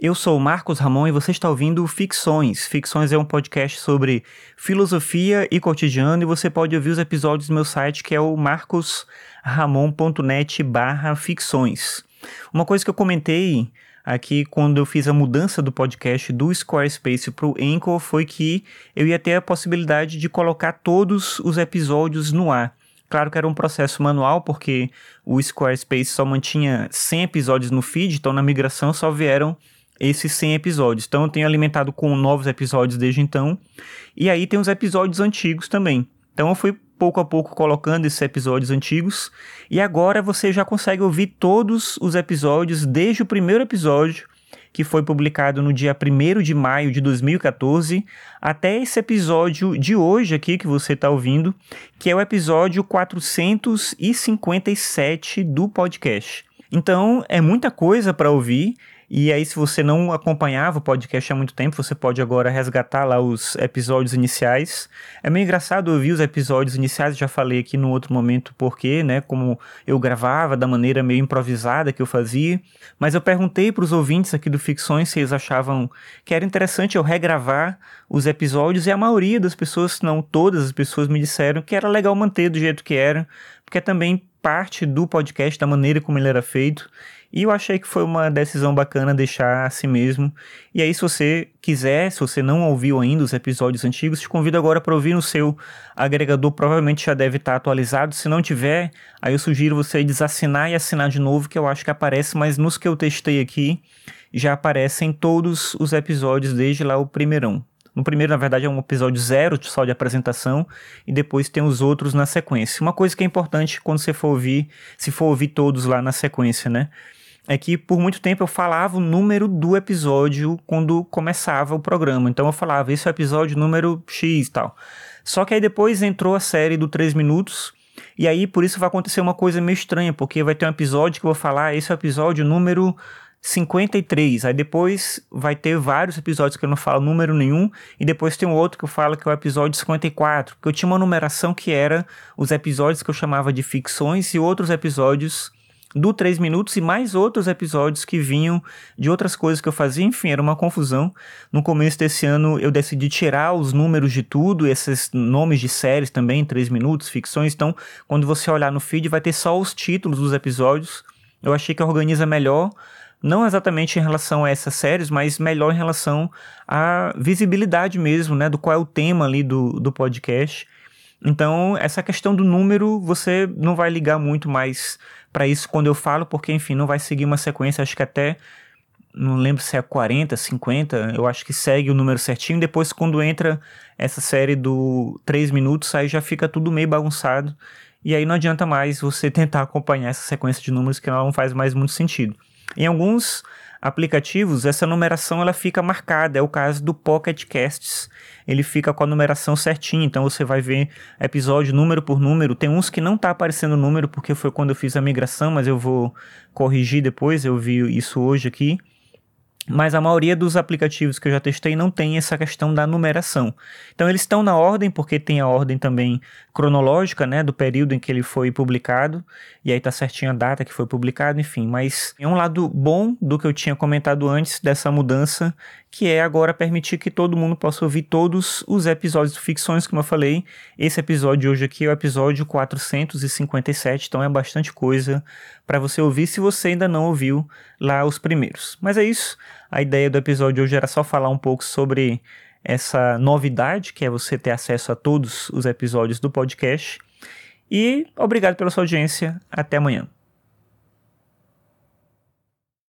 Eu sou o Marcos Ramon e você está ouvindo Ficções. Ficções é um podcast sobre filosofia e cotidiano e você pode ouvir os episódios no meu site que é o marcosramon.net barra ficções. Uma coisa que eu comentei aqui quando eu fiz a mudança do podcast do Squarespace para o Anchor foi que eu ia ter a possibilidade de colocar todos os episódios no ar. Claro que era um processo manual, porque o Squarespace só mantinha 100 episódios no feed, então na migração só vieram esses 100 episódios. Então eu tenho alimentado com novos episódios desde então. E aí tem os episódios antigos também. Então eu fui pouco a pouco colocando esses episódios antigos. E agora você já consegue ouvir todos os episódios desde o primeiro episódio, que foi publicado no dia 1 de maio de 2014, até esse episódio de hoje aqui que você está ouvindo, que é o episódio 457 do podcast. Então é muita coisa para ouvir. E aí, se você não acompanhava o podcast há muito tempo, você pode agora resgatar lá os episódios iniciais. É meio engraçado ouvir os episódios iniciais, já falei aqui no outro momento porque, né, como eu gravava da maneira meio improvisada que eu fazia. Mas eu perguntei para os ouvintes aqui do Ficções se eles achavam que era interessante eu regravar os episódios e a maioria das pessoas, se não todas as pessoas, me disseram que era legal manter do jeito que era, porque é também parte do podcast, da maneira como ele era feito. E eu achei que foi uma decisão bacana deixar assim mesmo. E aí, se você quiser, se você não ouviu ainda os episódios antigos, te convido agora para ouvir no seu agregador. Provavelmente já deve estar atualizado. Se não tiver, aí eu sugiro você desassinar e assinar de novo, que eu acho que aparece, mas nos que eu testei aqui, já aparecem todos os episódios desde lá o primeirão. No primeiro, na verdade, é um episódio zero só de apresentação e depois tem os outros na sequência. Uma coisa que é importante quando você for ouvir, se for ouvir todos lá na sequência, né? É que por muito tempo eu falava o número do episódio quando começava o programa. Então eu falava, esse é o episódio número X e tal. Só que aí depois entrou a série do 3 minutos, e aí por isso vai acontecer uma coisa meio estranha, porque vai ter um episódio que eu vou falar, esse é o episódio número 53. Aí depois vai ter vários episódios que eu não falo número nenhum, e depois tem um outro que eu falo que é o episódio 54, porque eu tinha uma numeração que era os episódios que eu chamava de ficções e outros episódios do 3 minutos e mais outros episódios que vinham de outras coisas que eu fazia. Enfim, era uma confusão. No começo desse ano eu decidi tirar os números de tudo, esses nomes de séries também, 3 minutos, ficções. Então, quando você olhar no feed, vai ter só os títulos dos episódios. Eu achei que organiza melhor. Não exatamente em relação a essas séries, mas melhor em relação à visibilidade mesmo, né? Do qual é o tema ali do, do podcast. Então, essa questão do número, você não vai ligar muito mais para isso quando eu falo, porque, enfim, não vai seguir uma sequência, acho que até. Não lembro se é 40, 50, eu acho que segue o número certinho. Depois, quando entra essa série do 3 minutos, aí já fica tudo meio bagunçado. E aí não adianta mais você tentar acompanhar essa sequência de números que não faz mais muito sentido. Em alguns aplicativos, essa numeração ela fica marcada. É o caso do Pocket Casts. Ele fica com a numeração certinha, então você vai ver episódio número por número. Tem uns que não está aparecendo número porque foi quando eu fiz a migração, mas eu vou corrigir depois. Eu vi isso hoje aqui. Mas a maioria dos aplicativos que eu já testei não tem essa questão da numeração. Então eles estão na ordem, porque tem a ordem também cronológica, né, do período em que ele foi publicado, e aí tá certinho a data que foi publicado, enfim. Mas é um lado bom do que eu tinha comentado antes dessa mudança que é agora permitir que todo mundo possa ouvir todos os episódios de ficções, como eu falei. Esse episódio hoje aqui é o episódio 457, então é bastante coisa para você ouvir se você ainda não ouviu lá os primeiros. Mas é isso. A ideia do episódio hoje era só falar um pouco sobre essa novidade, que é você ter acesso a todos os episódios do podcast. E obrigado pela sua audiência. Até amanhã.